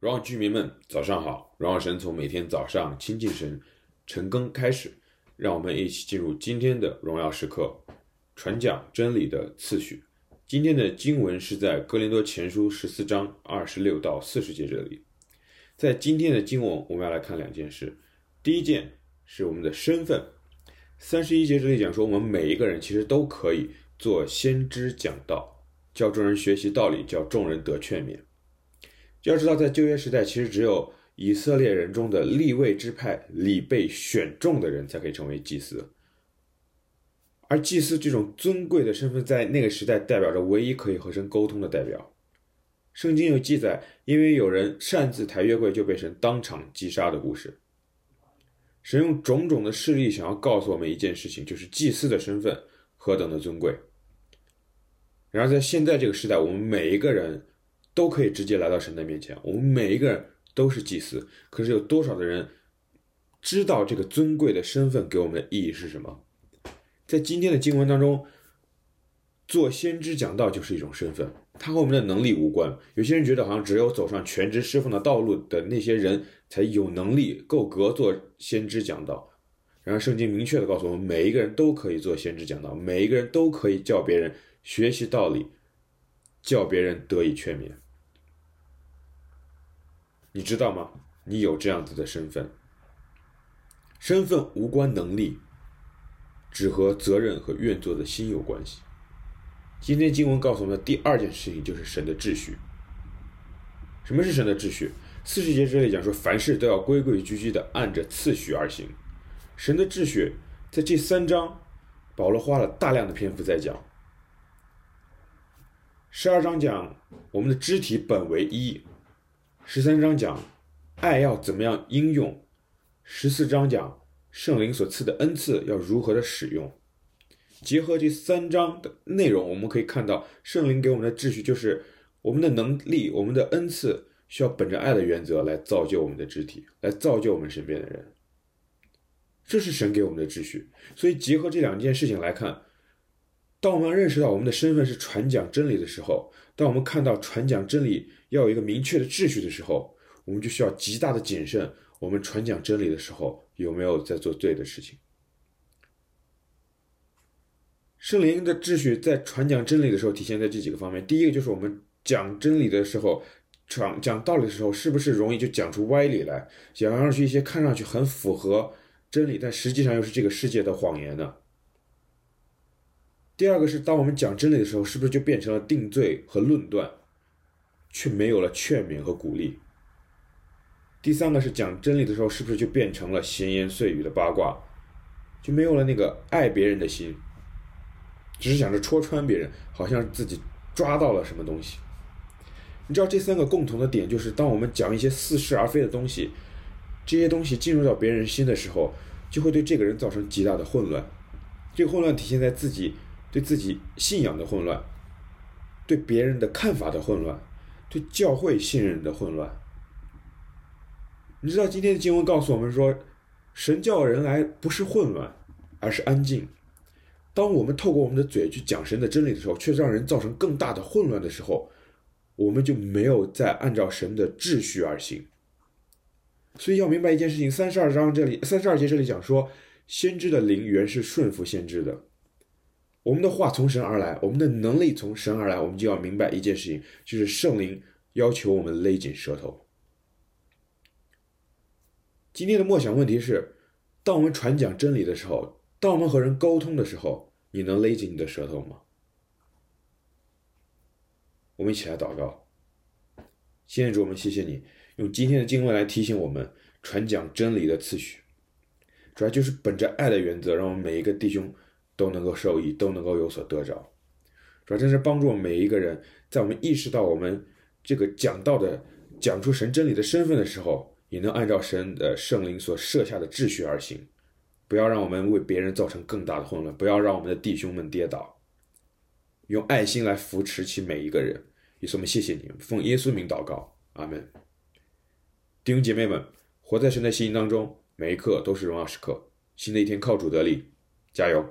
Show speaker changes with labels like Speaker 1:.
Speaker 1: 荣耀居民们，早上好！荣耀神从每天早上亲近神、晨更开始，让我们一起进入今天的荣耀时刻，传讲真理的次序。今天的经文是在哥林多前书十四章二十六到四十节这里。在今天的经文，我们要来看两件事。第一件是我们的身份。三十一节这里讲说，我们每一个人其实都可以做先知讲道，教众人学习道理，叫众人得劝勉。要知道，在旧约时代，其实只有以色列人中的立位之派里被选中的人才可以成为祭司，而祭司这种尊贵的身份，在那个时代代表着唯一可以和神沟通的代表。圣经有记载，因为有人擅自抬约柜，就被神当场击杀的故事。神用种种的事例想要告诉我们一件事情，就是祭司的身份何等的尊贵。然而，在现在这个时代，我们每一个人。都可以直接来到神的面前。我们每一个人都是祭司，可是有多少的人知道这个尊贵的身份给我们的意义是什么？在今天的经文当中，做先知讲道就是一种身份，它和我们的能力无关。有些人觉得好像只有走上全职侍奉的道路的那些人才有能力够格做先知讲道。然而，圣经明确的告诉我们，每一个人都可以做先知讲道，每一个人都可以叫别人学习道理。叫别人得以劝勉，你知道吗？你有这样子的身份，身份无关能力，只和责任和愿做的心有关系。今天经文告诉我们的第二件事情就是神的秩序。什么是神的秩序？四十节这里讲说，凡事都要规规矩矩的按着次序而行。神的秩序在这三章，保罗花了大量的篇幅在讲。十二章讲我们的肢体本为一，十三章讲爱要怎么样应用，十四章讲圣灵所赐的恩赐要如何的使用。结合这三章的内容，我们可以看到圣灵给我们的秩序就是我们的能力、我们的恩赐需要本着爱的原则来造就我们的肢体，来造就我们身边的人。这是神给我们的秩序。所以结合这两件事情来看。当我们认识到我们的身份是传讲真理的时候，当我们看到传讲真理要有一个明确的秩序的时候，我们就需要极大的谨慎。我们传讲真理的时候，有没有在做对的事情？圣灵的秩序在传讲真理的时候体现在这几个方面。第一个就是我们讲真理的时候，讲讲道理的时候，是不是容易就讲出歪理来，讲上去一些看上去很符合真理，但实际上又是这个世界的谎言呢？第二个是，当我们讲真理的时候，是不是就变成了定罪和论断，却没有了劝勉和鼓励？第三个是讲真理的时候，是不是就变成了闲言碎语的八卦，就没有了那个爱别人的心，只是想着戳穿别人，好像自己抓到了什么东西？你知道这三个共同的点，就是当我们讲一些似是而非的东西，这些东西进入到别人心的时候，就会对这个人造成极大的混乱。这个混乱体现在自己。对自己信仰的混乱，对别人的看法的混乱，对教会信任的混乱。你知道今天的经文告诉我们说，神叫人来不是混乱，而是安静。当我们透过我们的嘴去讲神的真理的时候，却让人造成更大的混乱的时候，我们就没有再按照神的秩序而行。所以要明白一件事情：三十二章这里，三十二节这里讲说，先知的灵原是顺服先知的。我们的话从神而来，我们的能力从神而来，我们就要明白一件事情，就是圣灵要求我们勒紧舌头。今天的默想问题是：当我们传讲真理的时候，当我们和人沟通的时候，你能勒紧你的舌头吗？我们一起来祷告。现在主，我们谢谢你用今天的经文来提醒我们传讲真理的次序，主要就是本着爱的原则，让我们每一个弟兄。都能够受益，都能够有所得着，主要真是帮助我们每一个人，在我们意识到我们这个讲道的、讲出神真理的身份的时候，也能按照神的圣灵所设下的秩序而行，不要让我们为别人造成更大的混乱，不要让我们的弟兄们跌倒，用爱心来扶持起每一个人。也是我们谢谢你，奉耶稣名祷告，阿门。弟兄姐妹们，活在神的信心当中，每一刻都是荣耀时刻。新的一天靠主得力，加油！